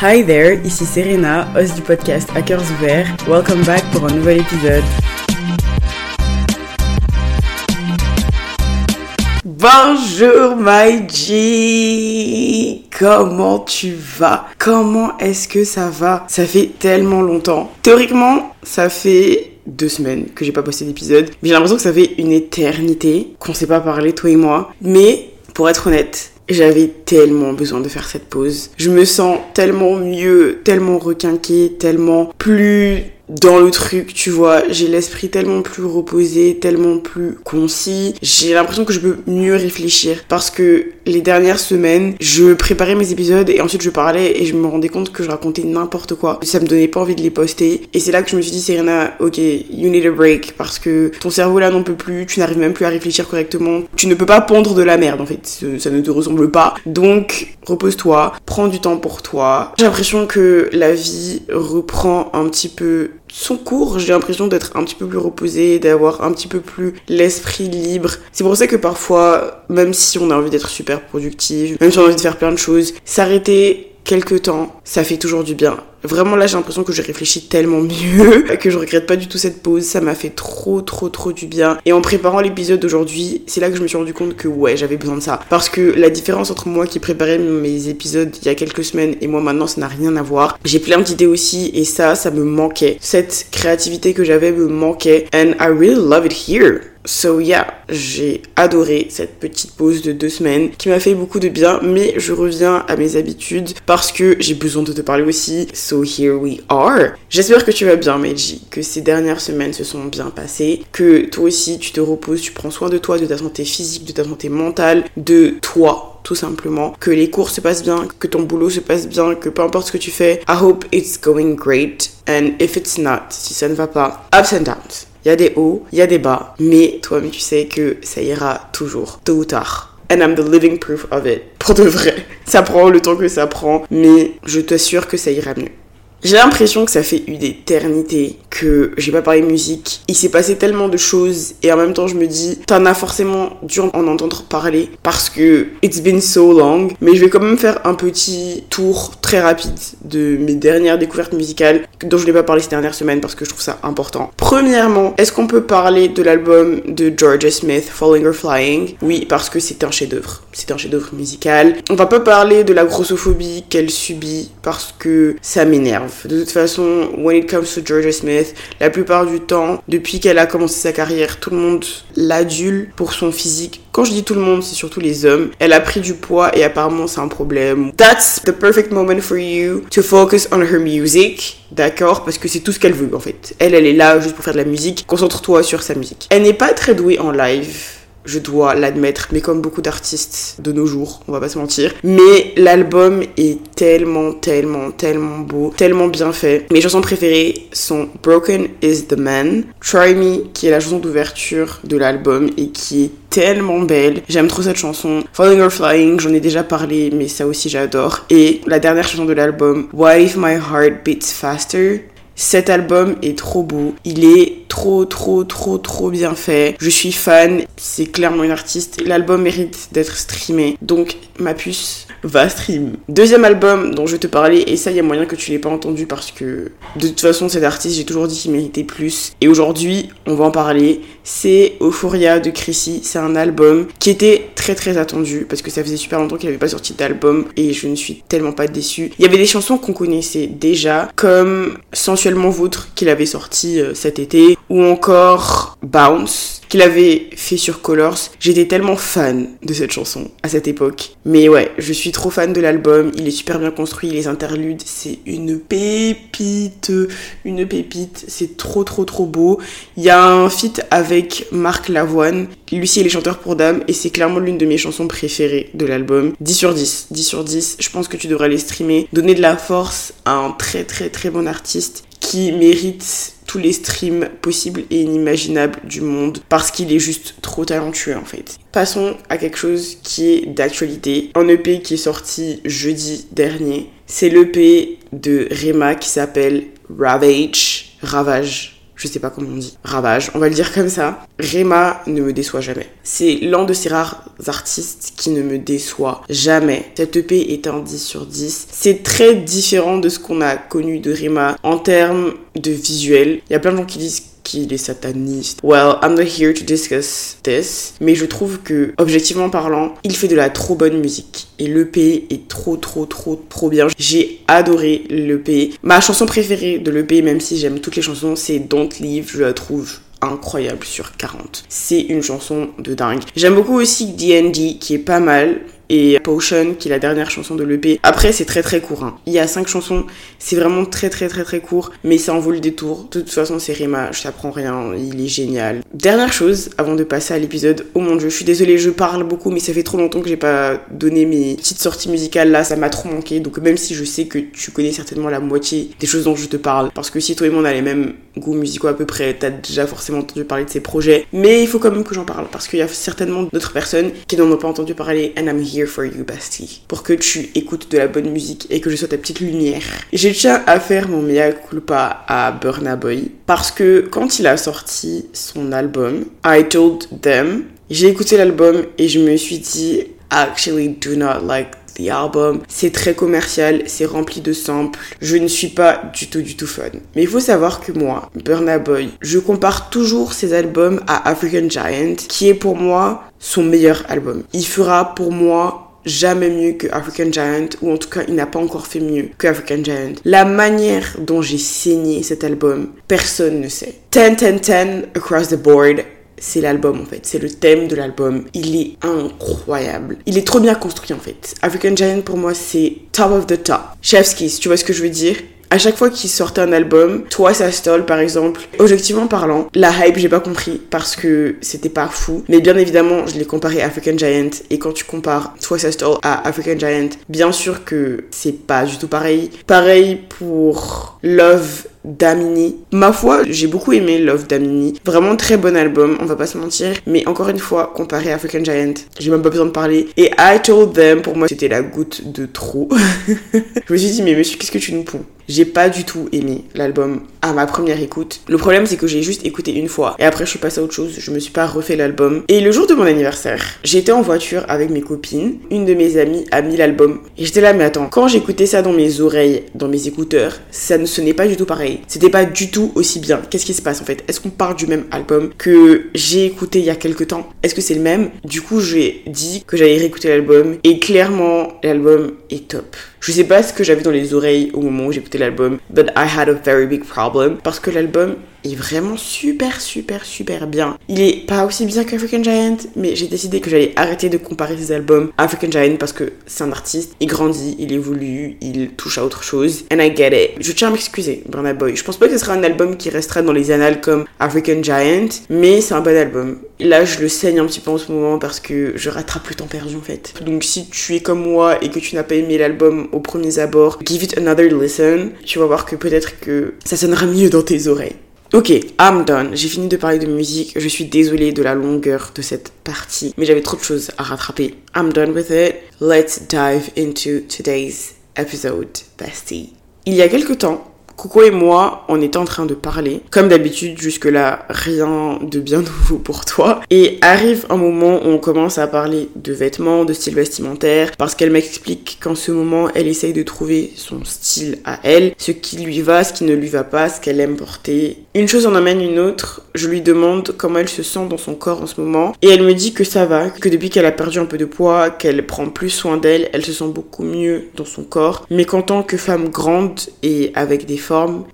Hi there, ici Serena, host du podcast Hackers Ouverts. Welcome back pour un nouvel épisode. Bonjour my G Comment tu vas? Comment est-ce que ça va? Ça fait tellement longtemps. Théoriquement, ça fait deux semaines que j'ai pas posté d'épisode. Mais j'ai l'impression que ça fait une éternité qu'on s'est pas parlé, toi et moi. Mais, pour être honnête, j'avais tellement besoin de faire cette pause. Je me sens tellement mieux, tellement requinquée, tellement plus dans le truc, tu vois. J'ai l'esprit tellement plus reposé, tellement plus concis. J'ai l'impression que je peux mieux réfléchir parce que les dernières semaines, je préparais mes épisodes et ensuite je parlais et je me rendais compte que je racontais n'importe quoi. Ça me donnait pas envie de les poster. Et c'est là que je me suis dit, Serena, ok, you need a break parce que ton cerveau là n'en peut plus, tu n'arrives même plus à réfléchir correctement. Tu ne peux pas pondre de la merde en fait. Ça ne te ressemble pas. Donc, repose-toi, prends du temps pour toi. J'ai l'impression que la vie reprend un petit peu son cours, j'ai l'impression d'être un petit peu plus reposée, d'avoir un petit peu plus l'esprit libre. C'est pour ça que parfois, même si on a envie d'être super productive, même si on a envie de faire plein de choses, s'arrêter quelques temps, ça fait toujours du bien. Vraiment là j'ai l'impression que je réfléchis tellement mieux, que je regrette pas du tout cette pause, ça m'a fait trop trop trop du bien. Et en préparant l'épisode d'aujourd'hui, c'est là que je me suis rendu compte que ouais j'avais besoin de ça. Parce que la différence entre moi qui préparais mes épisodes il y a quelques semaines et moi maintenant ça n'a rien à voir. J'ai plein d'idées aussi et ça, ça me manquait. Cette créativité que j'avais me manquait. And I really love it here. So yeah, j'ai adoré cette petite pause de deux semaines qui m'a fait beaucoup de bien, mais je reviens à mes habitudes parce que j'ai besoin de te parler aussi. So here we are. J'espère que tu vas bien, Meiji, que ces dernières semaines se sont bien passées, que toi aussi tu te reposes, tu prends soin de toi, de ta santé physique, de ta santé mentale, de toi tout simplement, que les cours se passent bien, que ton boulot se passe bien, que peu importe ce que tu fais, I hope it's going great. And if it's not, si ça ne va pas, ups and downs. Il y a des hauts, il y a des bas, mais toi, mais tu sais que ça ira toujours, tôt ou tard. And I'm the living proof of it. Pour de vrai. Ça prend le temps que ça prend, mais je t'assure que ça ira mieux. J'ai l'impression que ça fait une éternité que j'ai pas parlé musique. Il s'est passé tellement de choses et en même temps je me dis, t'en as forcément dû en entendre parler parce que it's been so long. Mais je vais quand même faire un petit tour très rapide de mes dernières découvertes musicales dont je n'ai pas parlé ces dernières semaines parce que je trouve ça important. Premièrement, est-ce qu'on peut parler de l'album de Georgia Smith, Falling or Flying? Oui, parce que c'est un chef-d'œuvre. C'est un chef-d'œuvre musical. On va pas parler de la grossophobie qu'elle subit parce que ça m'énerve. De toute façon, when it comes to Georgia Smith, la plupart du temps, depuis qu'elle a commencé sa carrière, tout le monde l'adule pour son physique. Quand je dis tout le monde, c'est surtout les hommes. Elle a pris du poids et apparemment c'est un problème. That's the perfect moment for you to focus on her music. D'accord? Parce que c'est tout ce qu'elle veut en fait. Elle, elle est là juste pour faire de la musique. Concentre-toi sur sa musique. Elle n'est pas très douée en live je dois l'admettre, mais comme beaucoup d'artistes de nos jours, on va pas se mentir. Mais l'album est tellement, tellement, tellement beau, tellement bien fait. Mes chansons préférées sont Broken is the Man, Try Me, qui est la chanson d'ouverture de l'album et qui est tellement belle. J'aime trop cette chanson. Falling or Flying, j'en ai déjà parlé, mais ça aussi j'adore. Et la dernière chanson de l'album, What If My Heart Beats Faster, cet album est trop beau. Il est trop, trop, trop, trop bien fait. Je suis fan. C'est clairement une artiste. L'album mérite d'être streamé. Donc, ma puce va stream. Deuxième album dont je vais te parler, et ça, il y a moyen que tu l'aies pas entendu parce que de toute façon, cet artiste, j'ai toujours dit qu'il méritait plus. Et aujourd'hui, on va en parler. C'est Euphoria de Chrissy. C'est un album qui était très très attendu parce que ça faisait super longtemps qu'il n'avait pas sorti d'album et je ne suis tellement pas déçue. Il y avait des chansons qu'on connaissait déjà, comme Sensuellement Vôtre qu'il avait sorti euh, cet été, ou encore Bounce qu'il avait fait sur Colors. J'étais tellement fan de cette chanson à cette époque. Mais ouais, je suis trop fan de l'album. Il est super bien construit. Les interludes, c'est une pépite. Une pépite. C'est trop, trop, trop beau. Il y a un feat avec Marc Lavoine. Lui, il est chanteur pour Dame et c'est clairement l'une de mes chansons préférées de l'album. 10 sur 10. 10 sur 10. Je pense que tu devrais les streamer. Donner de la force à un très, très, très bon artiste qui mérite tous les streams possibles et inimaginables du monde parce qu'il est juste trop talentueux en fait. Passons à quelque chose qui est d'actualité. Un EP qui est sorti jeudi dernier. C'est l'EP de Rema qui s'appelle Ravage. Ravage je sais pas comment on dit, ravage, on va le dire comme ça. Rema ne me déçoit jamais. C'est l'un de ces rares artistes qui ne me déçoit jamais. Cette EP est un 10 sur 10. C'est très différent de ce qu'on a connu de Rema en termes de visuel. Il y a plein de gens qui disent qu'il est sataniste. Well, I'm not here to discuss this, mais je trouve que, objectivement parlant, il fait de la trop bonne musique. Et l'EP est trop, trop, trop, trop bien. J'ai adoré l'EP. Ma chanson préférée de l'EP, même si j'aime toutes les chansons, c'est Don't Leave. Je la trouve incroyable sur 40. C'est une chanson de dingue. J'aime beaucoup aussi D&D qui est pas mal et Potion qui est la dernière chanson de l'EP. Après c'est très très court. Hein. Il y a cinq chansons, c'est vraiment très très très très court, mais ça en vaut le détour. De toute façon c'est Rima, je t'apprends rien, il est génial. Dernière chose avant de passer à l'épisode, oh mon dieu, je suis désolée, je parle beaucoup, mais ça fait trop longtemps que j'ai pas donné mes petites sorties musicales là, ça m'a trop manqué. Donc même si je sais que tu connais certainement la moitié des choses dont je te parle, parce que si toi et moi on a les mêmes goûts musicaux à peu près, t'as déjà forcément entendu parler de ces projets, mais il faut quand même que j'en parle parce qu'il y a certainement d'autres personnes qui n'en ont pas entendu parler and I'm here for you. Pour que tu écoutes de la bonne musique et que je sois ta petite lumière. Je tiens à faire mon mea culpa à Burna Boy parce que quand il a sorti son album, I Told Them, j'ai écouté l'album et je me suis dit, actually do not like C'est très commercial, c'est rempli de samples. Je ne suis pas du tout du tout fun. Mais il faut savoir que moi, Burna Boy, je compare toujours ses albums à African Giant, qui est pour moi son meilleur album. Il fera pour moi jamais mieux que African Giant, ou en tout cas, il n'a pas encore fait mieux que African Giant. La manière dont j'ai saigné cet album, personne ne sait. 10, 10, 10 across the board. C'est l'album en fait, c'est le thème de l'album. Il est incroyable. Il est trop bien construit en fait. African Giant pour moi c'est top of the top. Chef's Kiss, tu vois ce que je veux dire? À chaque fois qu'il sortait un album, Twice as Stole par exemple, objectivement parlant, la hype j'ai pas compris parce que c'était pas fou. Mais bien évidemment, je l'ai comparé à African Giant et quand tu compares Twice as Stole à African Giant, bien sûr que c'est pas du tout pareil. Pareil pour Love Damini. Ma foi, j'ai beaucoup aimé Love Damini. Vraiment très bon album, on va pas se mentir. Mais encore une fois, comparé à African Giant, j'ai même pas besoin de parler. Et I Told Them, pour moi, c'était la goutte de trop. je me suis dit, mais monsieur, qu'est-ce que tu nous ponds j'ai pas du tout aimé l'album à ma première écoute. Le problème c'est que j'ai juste écouté une fois et après je suis passée à autre chose, je me suis pas refait l'album. Et le jour de mon anniversaire, j'étais en voiture avec mes copines, une de mes amies a mis l'album et j'étais là mais attends, quand j'écoutais ça dans mes oreilles, dans mes écouteurs, ça ne sonnait pas du tout pareil. C'était pas du tout aussi bien. Qu'est-ce qui se passe en fait? Est-ce qu'on parle du même album que j'ai écouté il y a quelques temps? Est-ce que c'est le même? Du coup, j'ai dit que j'allais réécouter l'album et clairement l'album est top. Je sais pas ce que j'avais dans les oreilles au moment où j'écoutais l'album, but I had a very big problem parce que l'album est vraiment super, super, super bien. Il est pas aussi bien qu'African Giant, mais j'ai décidé que j'allais arrêter de comparer ses albums à African Giant parce que c'est un artiste, il grandit, il évolue, il touche à autre chose. And I get it. Je tiens à m'excuser, Burna Boy. Je pense pas que ce sera un album qui restera dans les annales comme African Giant, mais c'est un bon album. Là, je le saigne un petit peu en ce moment parce que je rattrape le temps perdu en fait. Donc si tu es comme moi et que tu n'as pas aimé l'album au premier abord, give it another listen. Tu vas voir que peut-être que ça sonnera mieux dans tes oreilles. Ok, I'm done. J'ai fini de parler de musique. Je suis désolée de la longueur de cette partie, mais j'avais trop de choses à rattraper. I'm done with it. Let's dive into today's episode, bestie. Il y a quelque temps, Coco et moi, on était en train de parler. Comme d'habitude, jusque-là, rien de bien nouveau pour toi. Et arrive un moment où on commence à parler de vêtements, de style vestimentaire, parce qu'elle m'explique qu'en ce moment, elle essaye de trouver son style à elle, ce qui lui va, ce qui ne lui va pas, ce qu'elle aime porter. Une chose en amène une autre. Je lui demande comment elle se sent dans son corps en ce moment. Et elle me dit que ça va, que depuis qu'elle a perdu un peu de poids, qu'elle prend plus soin d'elle, elle se sent beaucoup mieux dans son corps. Mais qu'en tant que femme grande et avec des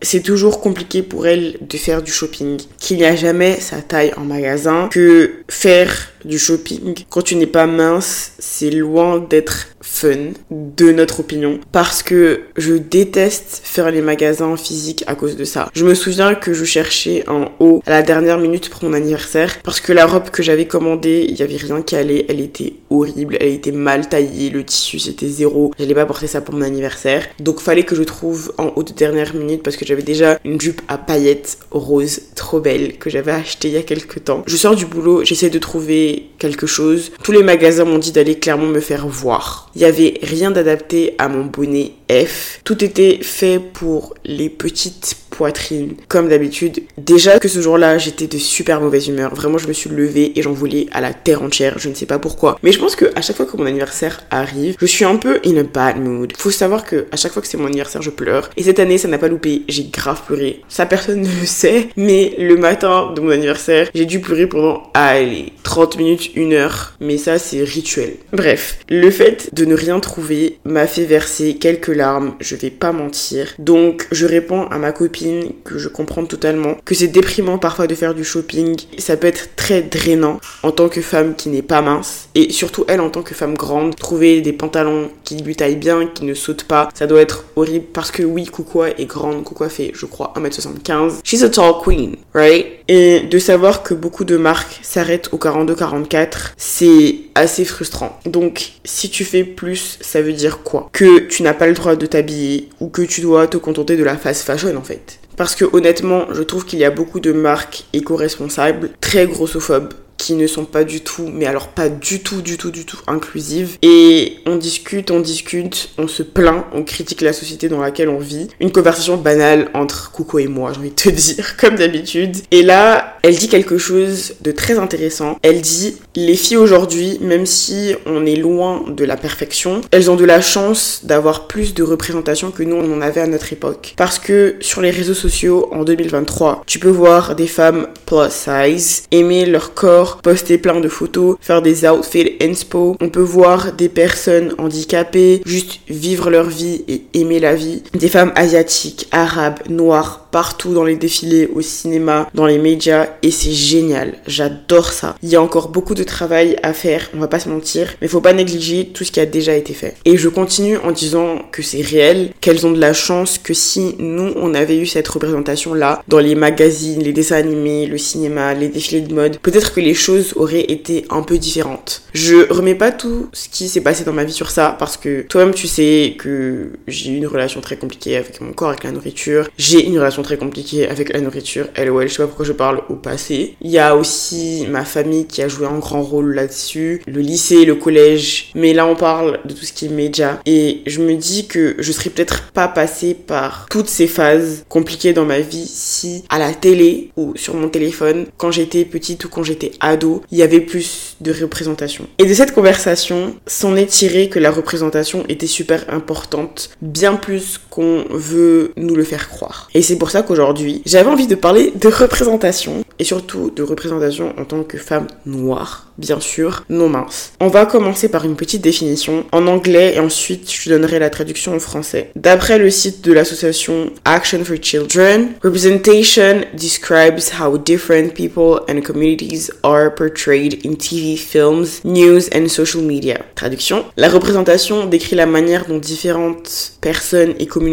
c'est toujours compliqué pour elle de faire du shopping. Qu'il n'y a jamais sa taille en magasin, que faire du shopping quand tu n'es pas mince, c'est loin d'être fun, de notre opinion, parce que je déteste faire les magasins physiques à cause de ça. Je me souviens que je cherchais un haut à la dernière minute pour mon anniversaire, parce que la robe que j'avais commandée, il y avait rien qui allait, elle était horrible, elle était mal taillée, le tissu c'était zéro, j'allais pas porter ça pour mon anniversaire, donc fallait que je trouve en haut de dernière minute parce que j'avais déjà une jupe à paillettes rose trop belle que j'avais acheté il y a quelques temps. Je sors du boulot, j'essaie de trouver quelque chose. Tous les magasins m'ont dit d'aller clairement me faire voir. Il y avait rien d'adapté à mon bonnet F. Tout était fait pour les petites poitrine, comme d'habitude. Déjà que ce jour-là, j'étais de super mauvaise humeur. Vraiment, je me suis levée et j'en voulais à la terre entière. Je ne sais pas pourquoi. Mais je pense que à chaque fois que mon anniversaire arrive, je suis un peu in a bad mood. Faut savoir que à chaque fois que c'est mon anniversaire, je pleure. Et cette année, ça n'a pas loupé. J'ai grave pleuré. Ça, personne ne le sait. Mais le matin de mon anniversaire, j'ai dû pleurer pendant, allez, 30 minutes, une heure. Mais ça, c'est rituel. Bref, le fait de ne rien trouver m'a fait verser quelques larmes. Je vais pas mentir. Donc, je réponds à ma copine que je comprends totalement que c'est déprimant parfois de faire du shopping. Ça peut être très drainant en tant que femme qui n'est pas mince. Et surtout, elle en tant que femme grande, trouver des pantalons qui lui taillent bien, qui ne sautent pas, ça doit être horrible parce que oui, Koukoua est grande. Koukoua fait, je crois, 1m75. She's a tall queen, right? Et de savoir que beaucoup de marques s'arrêtent au 42-44, c'est assez frustrant. Donc, si tu fais plus, ça veut dire quoi? Que tu n'as pas le droit de t'habiller ou que tu dois te contenter de la fast fashion en fait. Parce que honnêtement, je trouve qu'il y a beaucoup de marques éco-responsables, très grossophobes, qui ne sont pas du tout, mais alors pas du tout, du tout, du tout inclusives. Et on discute, on discute, on se plaint, on critique la société dans laquelle on vit. Une conversation banale entre Coco et moi, j'ai envie de te dire, comme d'habitude. Et là, elle dit quelque chose de très intéressant. Elle dit, les filles aujourd'hui, même si on est loin de la perfection, elles ont de la chance d'avoir plus de représentation que nous, on en avait à notre époque. Parce que sur les réseaux sociaux, en 2023, tu peux voir des femmes plus size aimer leur corps poster plein de photos, faire des outfits inspo. On peut voir des personnes handicapées juste vivre leur vie et aimer la vie. Des femmes asiatiques, arabes, noires, partout dans les défilés, au cinéma, dans les médias et c'est génial. J'adore ça. Il y a encore beaucoup de travail à faire, on va pas se mentir, mais faut pas négliger tout ce qui a déjà été fait. Et je continue en disant que c'est réel, qu'elles ont de la chance que si nous on avait eu cette représentation là dans les magazines, les dessins animés, le cinéma, les défilés de mode, peut-être que les choses auraient été un peu différentes. Je remets pas tout ce qui s'est passé dans ma vie sur ça parce que toi-même tu sais que j'ai eu une relation très compliquée avec mon corps, avec la nourriture. J'ai une relation très compliqué avec la nourriture. LOL, je sais pas pourquoi je parle au passé. Il y a aussi ma famille qui a joué un grand rôle là-dessus, le lycée, le collège. Mais là, on parle de tout ce qui est média. Et je me dis que je serais peut-être pas passée par toutes ces phases compliquées dans ma vie si à la télé ou sur mon téléphone, quand j'étais petite ou quand j'étais ado, il y avait plus de représentation. Et de cette conversation, s'en est tiré que la représentation était super importante, bien plus qu'on veut nous le faire croire. Et c'est pour ça qu'aujourd'hui, j'avais envie de parler de représentation et surtout de représentation en tant que femme noire, bien sûr, non mince. On va commencer par une petite définition en anglais et ensuite je donnerai la traduction en français. D'après le site de l'association Action for Children, representation describes how different people and communities are portrayed in TV, films, news and social media. Traduction. La représentation décrit la manière dont différentes personnes et communautés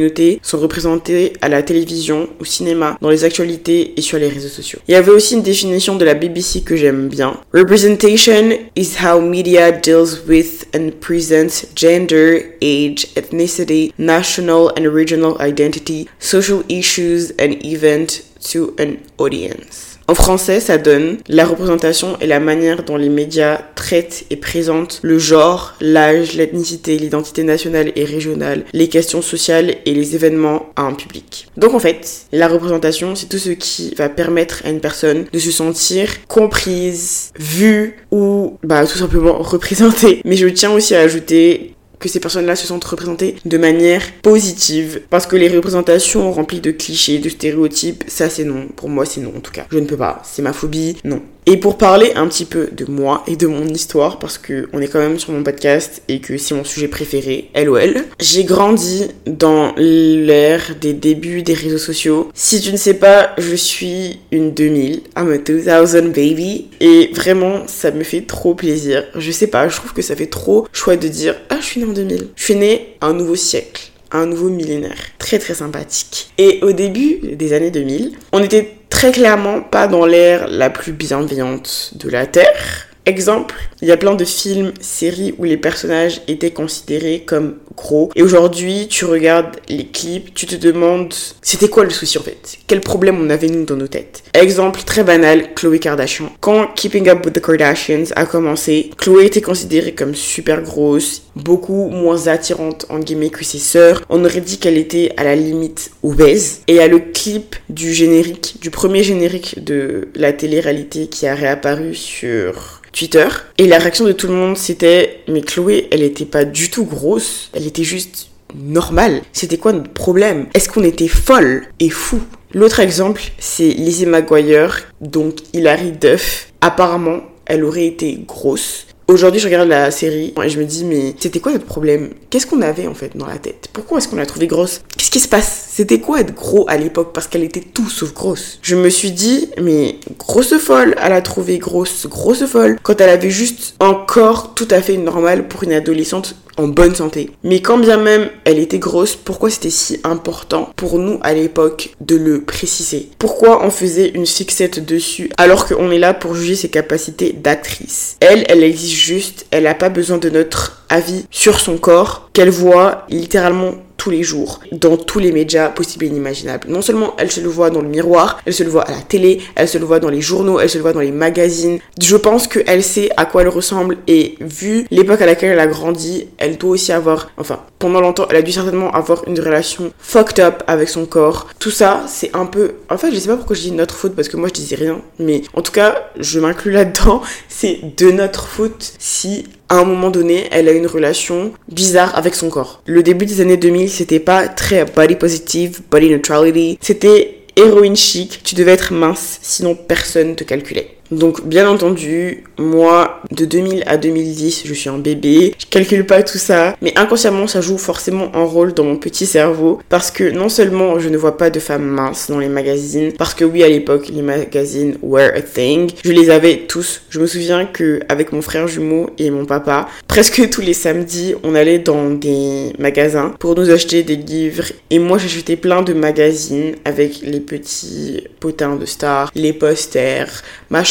sont représentées à la télévision, au cinéma, dans les actualités et sur les réseaux sociaux. Il y avait aussi une définition de la BBC que j'aime bien. Representation is how media deals with and presents gender, age, ethnicity, national and regional identity, social issues and event to an audience. En français, ça donne la représentation et la manière dont les médias traitent et présentent le genre, l'âge, l'ethnicité, l'identité nationale et régionale, les questions sociales et les événements à un public. Donc en fait, la représentation, c'est tout ce qui va permettre à une personne de se sentir comprise, vue ou bah tout simplement représentée. Mais je tiens aussi à ajouter que ces personnes-là se sentent représentées de manière positive. Parce que les représentations remplies de clichés, de stéréotypes, ça c'est non. Pour moi c'est non en tout cas. Je ne peux pas. C'est ma phobie. Non. Et pour parler un petit peu de moi et de mon histoire, parce que on est quand même sur mon podcast et que c'est mon sujet préféré, LOL, j'ai grandi dans l'ère des débuts des réseaux sociaux. Si tu ne sais pas, je suis une 2000, I'm a 2000 baby, et vraiment, ça me fait trop plaisir. Je sais pas, je trouve que ça fait trop chouette de dire, ah, je suis née en 2000. Je suis née un nouveau siècle un nouveau millénaire. Très très sympathique. Et au début des années 2000, on était très clairement pas dans l'ère la plus bienveillante de la Terre. Exemple, il y a plein de films, séries où les personnages étaient considérés comme gros. Et aujourd'hui, tu regardes les clips, tu te demandes c'était quoi le souci en fait? Quel problème on avait nous dans nos têtes? Exemple très banal, Chloé Kardashian. Quand Keeping Up with the Kardashians a commencé, Chloé était considérée comme super grosse, beaucoup moins attirante en guillemets que ses sœurs. On aurait dit qu'elle était à la limite obèse. Et il y a le clip du générique, du premier générique de la télé-réalité qui a réapparu sur Twitter. Et la réaction de tout le monde, c'était Mais Chloé, elle était pas du tout grosse, elle était juste normale. C'était quoi notre problème? Est-ce qu'on était folle et fou L'autre exemple, c'est Lizzie McGuire, donc Hilary Duff. Apparemment, elle aurait été grosse. Aujourd'hui, je regarde la série et je me dis, mais c'était quoi notre problème? Qu'est-ce qu'on avait en fait dans la tête? Pourquoi est-ce qu'on l'a trouvée grosse? Qu'est-ce qui se passe? C'était quoi être gros à l'époque? Parce qu'elle était tout sauf grosse. Je me suis dit, mais grosse folle, elle a trouvé grosse, grosse folle, quand elle avait juste un corps tout à fait normal pour une adolescente bonne santé. Mais quand bien même elle était grosse, pourquoi c'était si important pour nous à l'époque de le préciser? Pourquoi on faisait une fixette dessus alors qu'on est là pour juger ses capacités d'actrice? Elle, elle existe juste, elle n'a pas besoin de notre avis sur son corps qu'elle voit littéralement tous les jours, dans tous les médias possibles et inimaginables. Non seulement elle se le voit dans le miroir, elle se le voit à la télé, elle se le voit dans les journaux, elle se le voit dans les magazines. Je pense qu'elle sait à quoi elle ressemble et vu l'époque à laquelle elle a grandi, elle doit aussi avoir, enfin, pendant longtemps, elle a dû certainement avoir une relation fucked up avec son corps. Tout ça, c'est un peu... En fait, je sais pas pourquoi je dis notre faute parce que moi je disais rien, mais en tout cas, je m'inclus là-dedans. C'est de notre faute si à un moment donné, elle a une relation bizarre avec son corps. Le début des années 2000, c'était pas très body positive, body neutrality. C'était héroïne chic, tu devais être mince, sinon personne te calculait. Donc bien entendu, moi de 2000 à 2010, je suis un bébé, je calcule pas tout ça, mais inconsciemment ça joue forcément un rôle dans mon petit cerveau parce que non seulement je ne vois pas de femmes minces dans les magazines, parce que oui à l'époque les magazines were a thing, je les avais tous. Je me souviens que avec mon frère jumeau et mon papa, presque tous les samedis, on allait dans des magasins pour nous acheter des livres. Et moi j'achetais plein de magazines avec les petits potins de stars, les posters, ma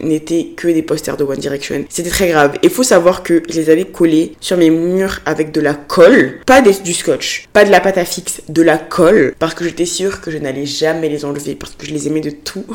n'était que des posters de One Direction. C'était très grave. Et faut savoir que je les avais collés sur mes murs avec de la colle, pas du scotch, pas de la pâte à fixe, de la colle, parce que j'étais sûre que je n'allais jamais les enlever, parce que je les aimais de tout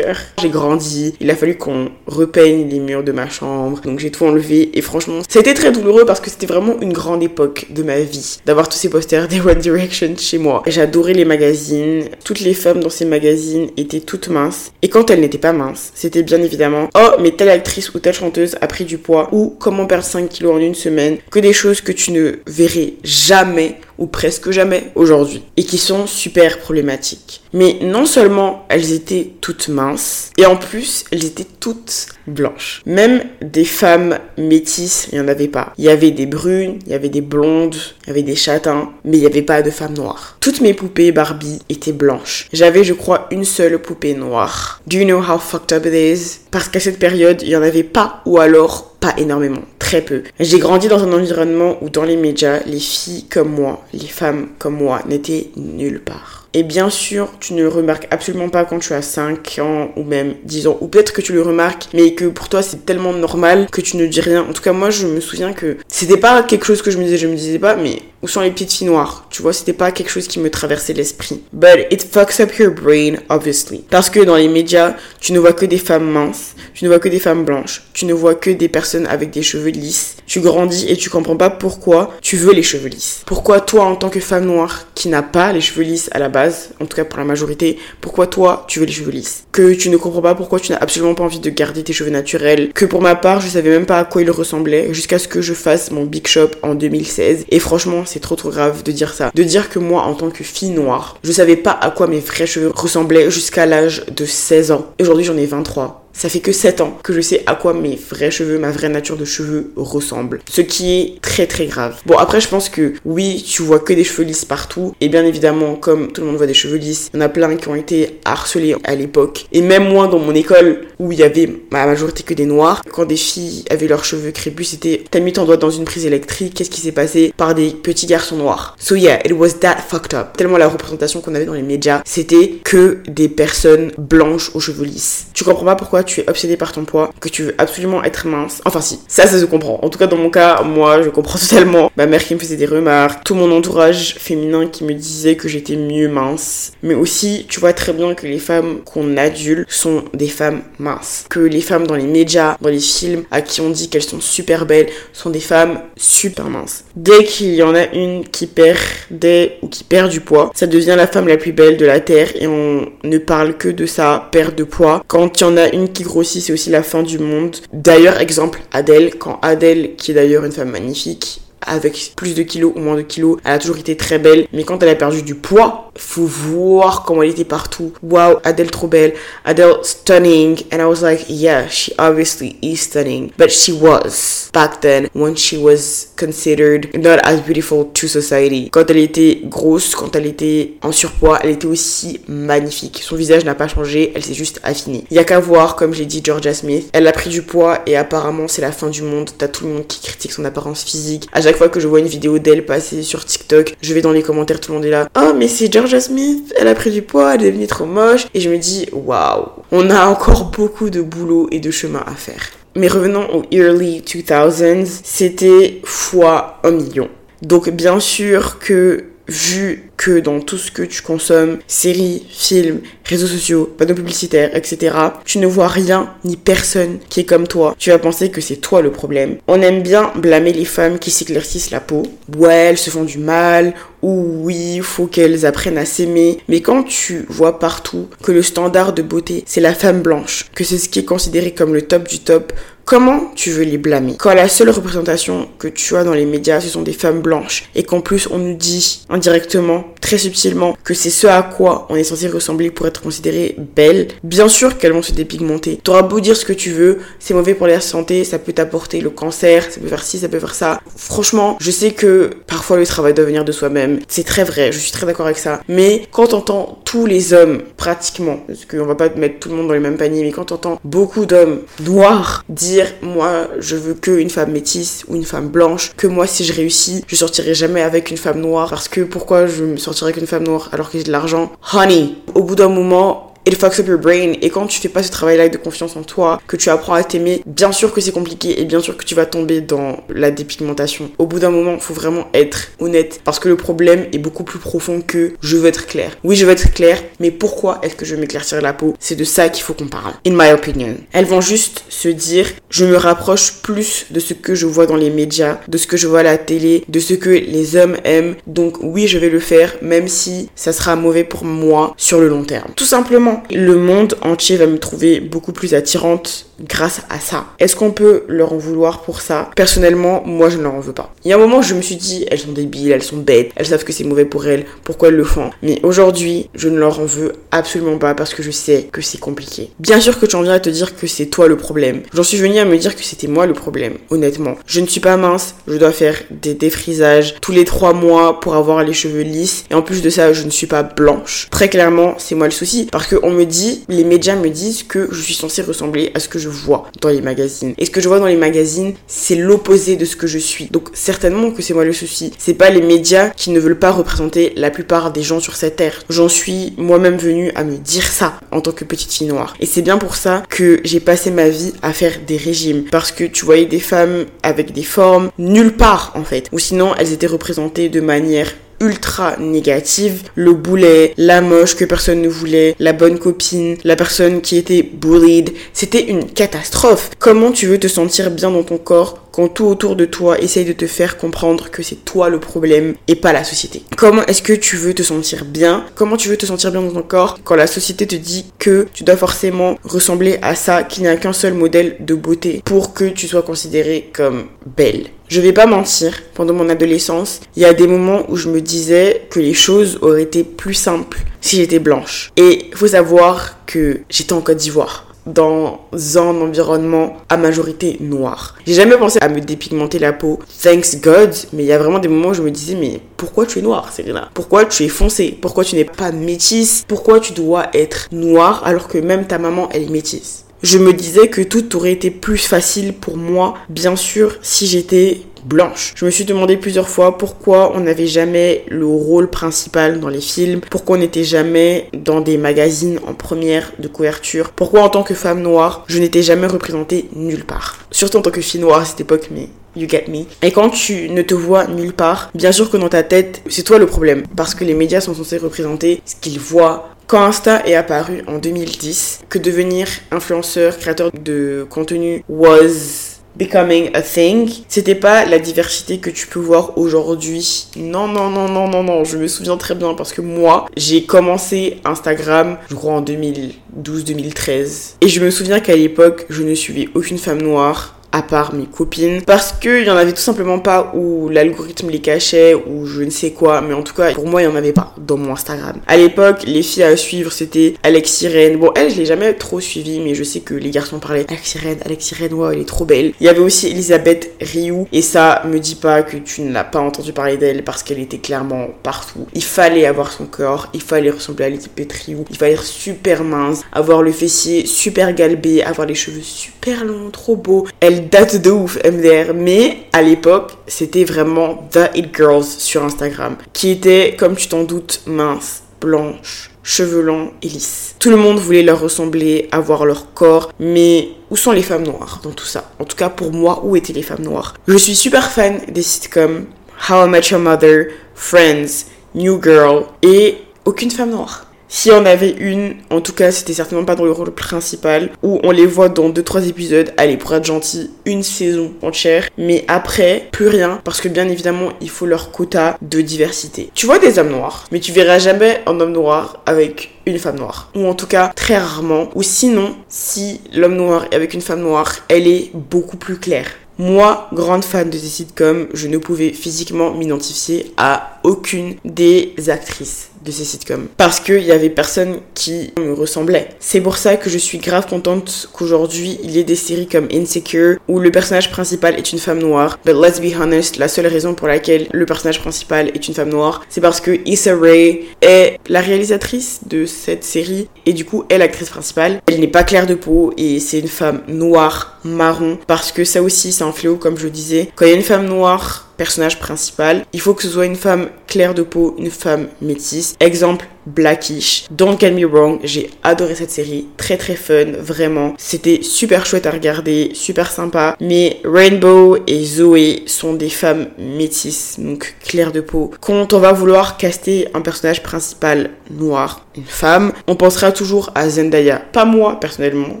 J'ai grandi, il a fallu qu'on repeigne les murs de ma chambre, donc j'ai tout enlevé, et franchement, c'était très douloureux parce que c'était vraiment une grande époque de ma vie, d'avoir tous ces posters des One Direction chez moi. J'adorais les magazines, toutes les femmes dans ces magazines étaient toutes minces, et quand elles n'étaient pas minces, c'était bien évidemment oh mais telle actrice ou telle chanteuse a pris du poids ou comment perdre 5 kilos en une semaine que des choses que tu ne verrais jamais ou presque jamais aujourd'hui et qui sont super problématiques. Mais non seulement elles étaient toutes minces et en plus elles étaient toutes blanches. Même des femmes métisses, il n'y en avait pas. Il y avait des brunes, il y avait des blondes, il y avait des châtains, mais il n'y avait pas de femmes noires. Toutes mes poupées Barbie étaient blanches. J'avais je crois une seule poupée noire. Do you know how fucked up it is? Parce qu'à cette période, il n'y en avait pas ou alors pas énormément, très peu. J'ai grandi dans un environnement où dans les médias, les filles comme moi, les femmes comme moi n'étaient nulle part. Et bien sûr, tu ne le remarques absolument pas quand tu as 5 ans ou même 10 ans. Ou peut-être que tu le remarques, mais que pour toi c'est tellement normal que tu ne dis rien. En tout cas, moi je me souviens que c'était pas quelque chose que je me disais, je me disais pas, mais où sont les petites filles noires? Tu vois, c'était pas quelque chose qui me traversait l'esprit. But it fucks up your brain, obviously. Parce que dans les médias, tu ne vois que des femmes minces, tu ne vois que des femmes blanches, tu ne vois que des personnes avec des cheveux lisses. Tu grandis et tu comprends pas pourquoi tu veux les cheveux lisses. Pourquoi toi, en tant que femme noire qui n'a pas les cheveux lisses à la base, en tout cas pour la majorité, pourquoi toi tu veux les cheveux lisses? Que tu ne comprends pas pourquoi tu n'as absolument pas envie de garder tes cheveux naturels. Que pour ma part, je savais même pas à quoi ils ressemblaient jusqu'à ce que je fasse mon big shop en 2016. Et franchement, c'est trop trop grave de dire ça. De dire que moi, en tant que fille noire, je savais pas à quoi mes vrais cheveux ressemblaient jusqu'à l'âge de 16 ans. Aujourd'hui, j'en ai 23 ça fait que 7 ans que je sais à quoi mes vrais cheveux, ma vraie nature de cheveux ressemble. Ce qui est très très grave. Bon, après, je pense que oui, tu vois que des cheveux lisses partout. Et bien évidemment, comme tout le monde voit des cheveux lisses, il y en a plein qui ont été harcelés à l'époque. Et même moi, dans mon école, où il y avait ma majorité que des noirs, quand des filles avaient leurs cheveux crépus, c'était t'as mis ton doigt dans une prise électrique, qu'est-ce qui s'est passé par des petits garçons noirs? So yeah, it was that fucked up. Tellement la représentation qu'on avait dans les médias, c'était que des personnes blanches aux cheveux lisses. Tu comprends pas pourquoi tu es obsédé par ton poids, que tu veux absolument être mince. Enfin si, ça ça se comprend. En tout cas dans mon cas, moi je comprends totalement. Ma mère qui me faisait des remarques, tout mon entourage féminin qui me disait que j'étais mieux mince. Mais aussi, tu vois très bien que les femmes qu'on adulte sont des femmes minces. Que les femmes dans les médias, dans les films, à qui on dit qu'elles sont super belles, sont des femmes super minces. Dès qu'il y en a une qui perd des ou qui perd du poids, ça devient la femme la plus belle de la terre et on ne parle que de sa perte de poids. Quand il y en a une qui grossit, c'est aussi la fin du monde. D'ailleurs, exemple, Adèle, quand Adèle, qui est d'ailleurs une femme magnifique, avec plus de kilos ou moins de kilos. Elle a toujours été très belle, mais quand elle a perdu du poids, faut voir comment elle était partout. Wow, Adele trop belle. Adele stunning. And I was like, yeah, she obviously is stunning. But she was back then when she was considered not as beautiful to society. Quand elle était grosse, quand elle était en surpoids, elle était aussi magnifique. Son visage n'a pas changé, elle s'est juste affinée. Il y a qu'à voir, comme j'ai dit Georgia Smith, elle a pris du poids et apparemment c'est la fin du monde. T'as tout le monde qui critique son apparence physique. Chaque fois que je vois une vidéo d'elle passer sur TikTok, je vais dans les commentaires, tout le monde est là. Oh, mais c'est Georgia Smith, elle a pris du poids, elle est devenue trop moche. Et je me dis, waouh, on a encore beaucoup de boulot et de chemin à faire. Mais revenons aux early 2000s, c'était fois un million. Donc bien sûr que vu que dans tout ce que tu consommes, séries, films, réseaux sociaux, panneaux publicitaires, etc., tu ne vois rien ni personne qui est comme toi. Tu vas penser que c'est toi le problème. On aime bien blâmer les femmes qui s'éclaircissent la peau. Ouais, elles se font du mal, ou oui, faut qu'elles apprennent à s'aimer. Mais quand tu vois partout que le standard de beauté, c'est la femme blanche, que c'est ce qui est considéré comme le top du top, Comment tu veux les blâmer Quand la seule représentation que tu as dans les médias, ce sont des femmes blanches, et qu'en plus on nous dit indirectement, très subtilement, que c'est ce à quoi on est censé ressembler pour être considéré belle, bien sûr qu'elles vont se dépigmenter. T'auras beau dire ce que tu veux, c'est mauvais pour la santé, ça peut t'apporter le cancer, ça peut faire ci, ça peut faire ça. Franchement, je sais que parfois le travail doit venir de soi-même. C'est très vrai, je suis très d'accord avec ça. Mais quand t'entends tous les hommes, pratiquement, parce qu'on va pas mettre tout le monde dans le même panier, mais quand t'entends beaucoup d'hommes noirs dire moi je veux que une femme métisse ou une femme blanche, que moi si je réussis, je sortirai jamais avec une femme noire parce que pourquoi je me sortirai avec une femme noire alors que j'ai de l'argent? Honey, au bout d'un moment, it fucks up your brain. Et quand tu fais pas ce travail-là de confiance en toi, que tu apprends à t'aimer, bien sûr que c'est compliqué et bien sûr que tu vas tomber dans la dépigmentation. Au bout d'un moment, faut vraiment être honnête parce que le problème est beaucoup plus profond que je veux être clair. Oui, je veux être clair, mais pourquoi est-ce que je vais m'éclaircir la peau? C'est de ça qu'il faut qu'on parle. In my opinion. Elles vont juste se dire, je me rapproche plus de ce que je vois dans les médias, de ce que je vois à la télé, de ce que les hommes aiment. Donc oui, je vais le faire, même si ça sera mauvais pour moi sur le long terme. Tout simplement le monde entier va me trouver beaucoup plus attirante grâce à ça. Est-ce qu'on peut leur en vouloir pour ça? Personnellement, moi je ne leur en veux pas. Il y a un moment je me suis dit, elles sont débiles, elles sont bêtes, elles savent que c'est mauvais pour elles, pourquoi elles le font? Mais aujourd'hui, je ne leur en veux absolument pas parce que je sais que c'est compliqué. Bien sûr que tu en viens à te dire que c'est toi le problème. J'en suis venue à me dire que c'était moi le problème, honnêtement. Je ne suis pas mince, je dois faire des défrisages tous les trois mois pour avoir les cheveux lisses. Et en plus de ça, je ne suis pas blanche. Très clairement, c'est moi le souci parce qu'on me dit, les médias me disent que je suis censée ressembler à ce que je vois dans les magazines. Et ce que je vois dans les magazines, c'est l'opposé de ce que je suis. Donc certainement que c'est moi le souci. C'est pas les médias qui ne veulent pas représenter la plupart des gens sur cette terre. J'en suis moi-même venue à me dire ça en tant que petite fille noire. Et c'est bien pour ça que j'ai passé ma vie à faire des régimes. Parce que tu voyais des femmes avec des formes nulle part en fait. Ou sinon elles étaient représentées de manière ultra négative. Le boulet, la moche que personne ne voulait, la bonne copine, la personne qui était bullied. C'était une catastrophe. Comment tu veux te sentir bien dans ton corps quand tout autour de toi essaye de te faire comprendre que c'est toi le problème et pas la société? Comment est-ce que tu veux te sentir bien? Comment tu veux te sentir bien dans ton corps quand la société te dit que tu dois forcément ressembler à ça, qu'il n'y a qu'un seul modèle de beauté pour que tu sois considérée comme belle? Je vais pas mentir, pendant mon adolescence, il y a des moments où je me disais que les choses auraient été plus simples si j'étais blanche. Et faut savoir que j'étais en Côte d'Ivoire dans un environnement à majorité noire. J'ai jamais pensé à me dépigmenter la peau, thanks God, mais il y a vraiment des moments où je me disais, mais pourquoi tu es noire, Serena? Pourquoi tu es foncée? Pourquoi tu n'es pas métisse? Pourquoi tu dois être noire alors que même ta maman, est métisse? Je me disais que tout aurait été plus facile pour moi, bien sûr, si j'étais blanche. Je me suis demandé plusieurs fois pourquoi on n'avait jamais le rôle principal dans les films, pourquoi on n'était jamais dans des magazines en première de couverture, pourquoi en tant que femme noire, je n'étais jamais représentée nulle part. Surtout en tant que fille noire à cette époque, mais You get me. Et quand tu ne te vois nulle part, bien sûr que dans ta tête, c'est toi le problème. Parce que les médias sont censés représenter ce qu'ils voient. Quand Insta est apparu en 2010, que devenir influenceur, créateur de contenu was becoming a thing. C'était pas la diversité que tu peux voir aujourd'hui. Non, non, non, non, non, non. Je me souviens très bien parce que moi, j'ai commencé Instagram, je crois en 2012-2013. Et je me souviens qu'à l'époque, je ne suivais aucune femme noire à part mes copines. Parce qu'il y en avait tout simplement pas où l'algorithme les cachait ou je ne sais quoi. Mais en tout cas pour moi il y en avait pas dans mon Instagram. À l'époque les filles à suivre c'était Ren bon elle je l'ai jamais trop suivie mais je sais que les garçons parlaient Ren Alexis Ren wow elle est trop belle. Il y avait aussi Elisabeth Rioux. Et ça me dit pas que tu ne l'as pas entendu parler d'elle parce qu'elle était clairement partout. Il fallait avoir son corps il fallait ressembler à Elisabeth Rioux il fallait être super mince avoir le fessier super galbé avoir les cheveux super longs trop beaux. Elle date de ouf, MDR. Mais à l'époque, c'était vraiment The It Girls sur Instagram. Qui étaient, comme tu t'en doutes, minces, blanches, cheveux longs et lisses. Tout le monde voulait leur ressembler, avoir leur corps, mais où sont les femmes noires dans tout ça? En tout cas, pour moi, où étaient les femmes noires? Je suis super fan des sitcoms How I Met Your Mother, Friends, New Girl et aucune femme noire. Si on avait une, en tout cas, c'était certainement pas dans le rôle principal, où on les voit dans 2-3 épisodes, allez, pour être gentil, une saison entière, mais après, plus rien, parce que bien évidemment, il faut leur quota de diversité. Tu vois des hommes noirs, mais tu verras jamais un homme noir avec une femme noire. Ou en tout cas, très rarement. Ou sinon, si l'homme noir est avec une femme noire, elle est beaucoup plus claire. Moi, grande fan de ces sitcoms, je ne pouvais physiquement m'identifier à aucune des actrices de ces sitcoms parce qu'il y avait personne qui me ressemblait. C'est pour ça que je suis grave contente qu'aujourd'hui il y ait des séries comme Insecure où le personnage principal est une femme noire. But let's be honest, la seule raison pour laquelle le personnage principal est une femme noire, c'est parce que Issa Rae est la réalisatrice de cette série et du coup est l'actrice principale. Elle n'est pas claire de peau et c'est une femme noire, marron parce que ça aussi c'est un fléau comme je disais. Quand il y a une femme noire personnage principal, il faut que ce soit une femme claire de peau, une femme métisse. Exemple, Blackish. Don't get me wrong, j'ai adoré cette série, très très fun, vraiment. C'était super chouette à regarder, super sympa. Mais Rainbow et Zoé sont des femmes métisses, donc claires de peau. Quand on va vouloir caster un personnage principal noir, une femme, on pensera toujours à Zendaya. Pas moi personnellement,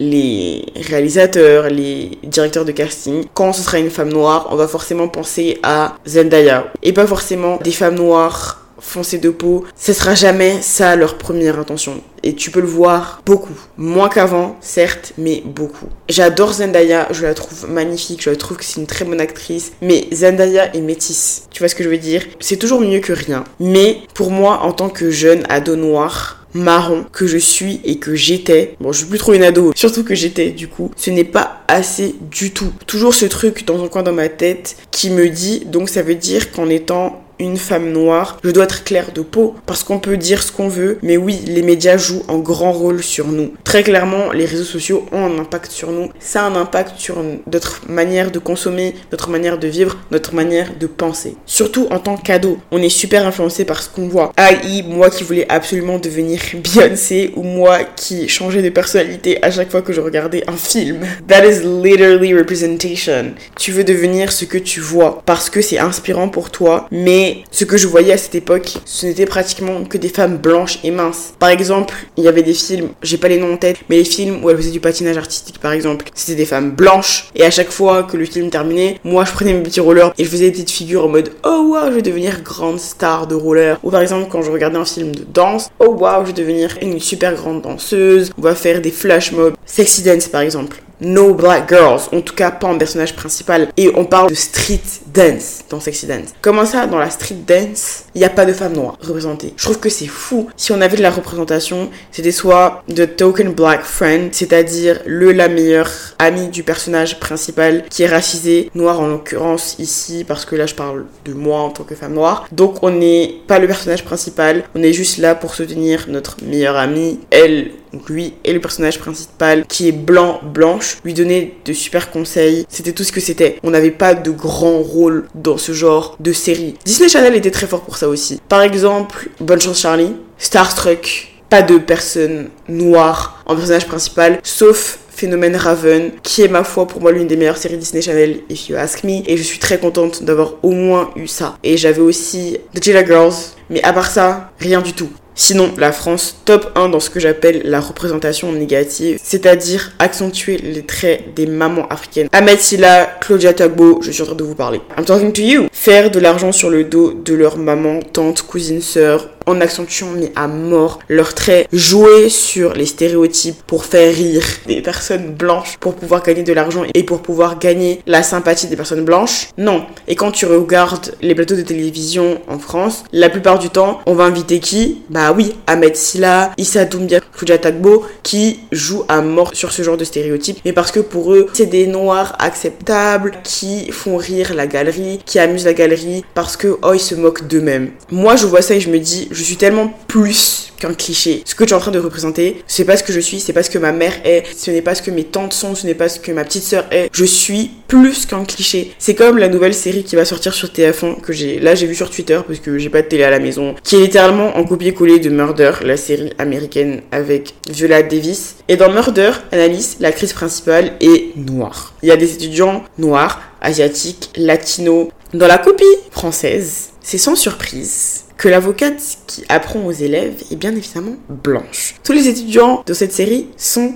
les réalisateurs, les directeurs de casting, quand ce sera une femme noire, on va forcément penser à Zendaya. Et pas forcément des femmes noires foncées de peau. Ce sera jamais ça leur première intention. Et tu peux le voir beaucoup. Moins qu'avant, certes, mais beaucoup. J'adore Zendaya, je la trouve magnifique, je la trouve que c'est une très bonne actrice. Mais Zendaya est métisse. Tu vois ce que je veux dire? C'est toujours mieux que rien. Mais pour moi, en tant que jeune ado noir, marron que je suis et que j'étais. Bon, je suis plus trop une ado, surtout que j'étais du coup. Ce n'est pas assez du tout. Toujours ce truc dans un coin dans ma tête qui me dit donc ça veut dire qu'en étant une femme noire, je dois être claire de peau parce qu'on peut dire ce qu'on veut, mais oui, les médias jouent un grand rôle sur nous. Très clairement, les réseaux sociaux ont un impact sur nous. Ça a un impact sur notre manière de consommer, notre manière de vivre, notre manière de penser. Surtout en tant qu'ado, on est super influencé par ce qu'on voit. AI, moi qui voulais absolument devenir Beyoncé ou moi qui changeais de personnalité à chaque fois que je regardais un film. That is literally representation. Tu veux devenir ce que tu vois parce que c'est inspirant pour toi, mais ce que je voyais à cette époque, ce n'était pratiquement que des femmes blanches et minces. Par exemple, il y avait des films, j'ai pas les noms en tête, mais les films où elles faisaient du patinage artistique par exemple, c'était des femmes blanches. Et à chaque fois que le film terminait, moi je prenais mes petits rollers et je faisais des petites figures en mode oh wow, je vais devenir grande star de roller. Ou par exemple, quand je regardais un film de danse, oh wow, je vais devenir une super grande danseuse. On va faire des flash mobs. Sexy dance par exemple no black girls, en tout cas pas en personnage principal. Et on parle de street dance dans Sexy Dance. Comment ça, dans la street dance, il n'y a pas de femmes noires représentées? Je trouve que c'est fou. Si on avait de la représentation, c'était soit the token black friend, c'est-à-dire le la meilleure amie du personnage principal qui est racisé, noir en l'occurrence ici, parce que là je parle de moi en tant que femme noire. Donc on n'est pas le personnage principal, on est juste là pour soutenir notre meilleure amie, elle donc lui est le personnage principal qui est blanc, blanche, lui donner de super conseils. C'était tout ce que c'était. On n'avait pas de grand rôle dans ce genre de série. Disney Channel était très fort pour ça aussi. Par exemple, Bonne chance Charlie, Star Trek, pas de personne noire en personnage principal, sauf Phénomène Raven, qui est ma foi pour moi l'une des meilleures séries Disney Channel, if you ask me. Et je suis très contente d'avoir au moins eu ça. Et j'avais aussi The Jilla Girls, mais à part ça, rien du tout. Sinon, la France, top 1 dans ce que j'appelle la représentation négative, c'est-à-dire accentuer les traits des mamans africaines. Ahmed Silla, Claudia Tagbo, je suis en train de vous parler. I'm talking to you. Faire de l'argent sur le dos de leur maman, tante, cousine, sœur, en accentuant mais à mort leurs traits, jouer sur les stéréotypes pour faire rire des personnes blanches, pour pouvoir gagner de l'argent et pour pouvoir gagner la sympathie des personnes blanches. Non. Et quand tu regardes les plateaux de télévision en France, la plupart du temps, on va inviter qui? Bah oui, Ahmed Silla, Issa Doumbia, Kouja Tagbo, qui jouent à mort sur ce genre de stéréotypes. Mais parce que pour eux, c'est des noirs acceptables, qui font rire la galerie, qui amusent la galerie, parce que, oh, ils se moquent d'eux-mêmes. Moi, je vois ça et je me dis, je suis tellement plus qu'un cliché. Ce que tu es en train de représenter, c'est pas ce que je suis, c'est pas ce que ma mère est, ce n'est pas ce que mes tantes sont, ce n'est pas ce que ma petite sœur est. Je suis plus qu'un cliché. C'est comme la nouvelle série qui va sortir sur TF1 que j'ai là j'ai vu sur Twitter parce que j'ai pas de télé à la maison, qui est littéralement en copier-coller de Murder, la série américaine avec Viola Davis. Et dans Murder, Annalise, l'actrice principale est noire. Il y a des étudiants noirs, asiatiques, latinos. Dans la copie française, c'est sans surprise que l'avocate qui apprend aux élèves est bien évidemment blanche. Tous les étudiants de cette série sont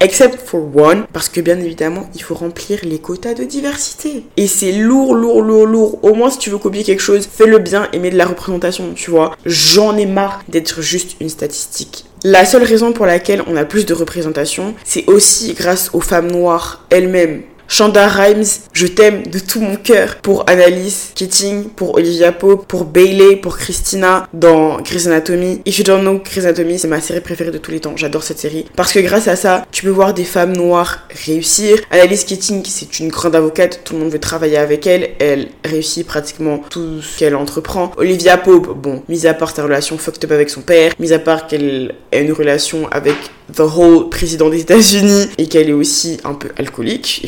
except for one, parce que bien évidemment, il faut remplir les quotas de diversité. Et c'est lourd, lourd, lourd, lourd. Au moins, si tu veux copier quelque chose, fais-le bien et mets de la représentation, tu vois. J'en ai marre d'être juste une statistique. La seule raison pour laquelle on a plus de représentation, c'est aussi grâce aux femmes noires elles-mêmes. Shonda Rhimes, je t'aime de tout mon cœur pour Annalise Keating, pour Olivia Pope, pour Bailey, pour Christina dans Grey's Anatomy. If you don't know, Grey's Anatomy, c'est ma série préférée de tous les temps. J'adore cette série. Parce que grâce à ça, tu peux voir des femmes noires réussir. Annalise Keating, c'est une grande avocate. Tout le monde veut travailler avec elle. Elle réussit pratiquement tout ce qu'elle entreprend. Olivia Pope, bon, mis à part sa relation fucked up avec son père, mis à part qu'elle a une relation avec the whole président des États-Unis et qu'elle est aussi un peu alcoolique,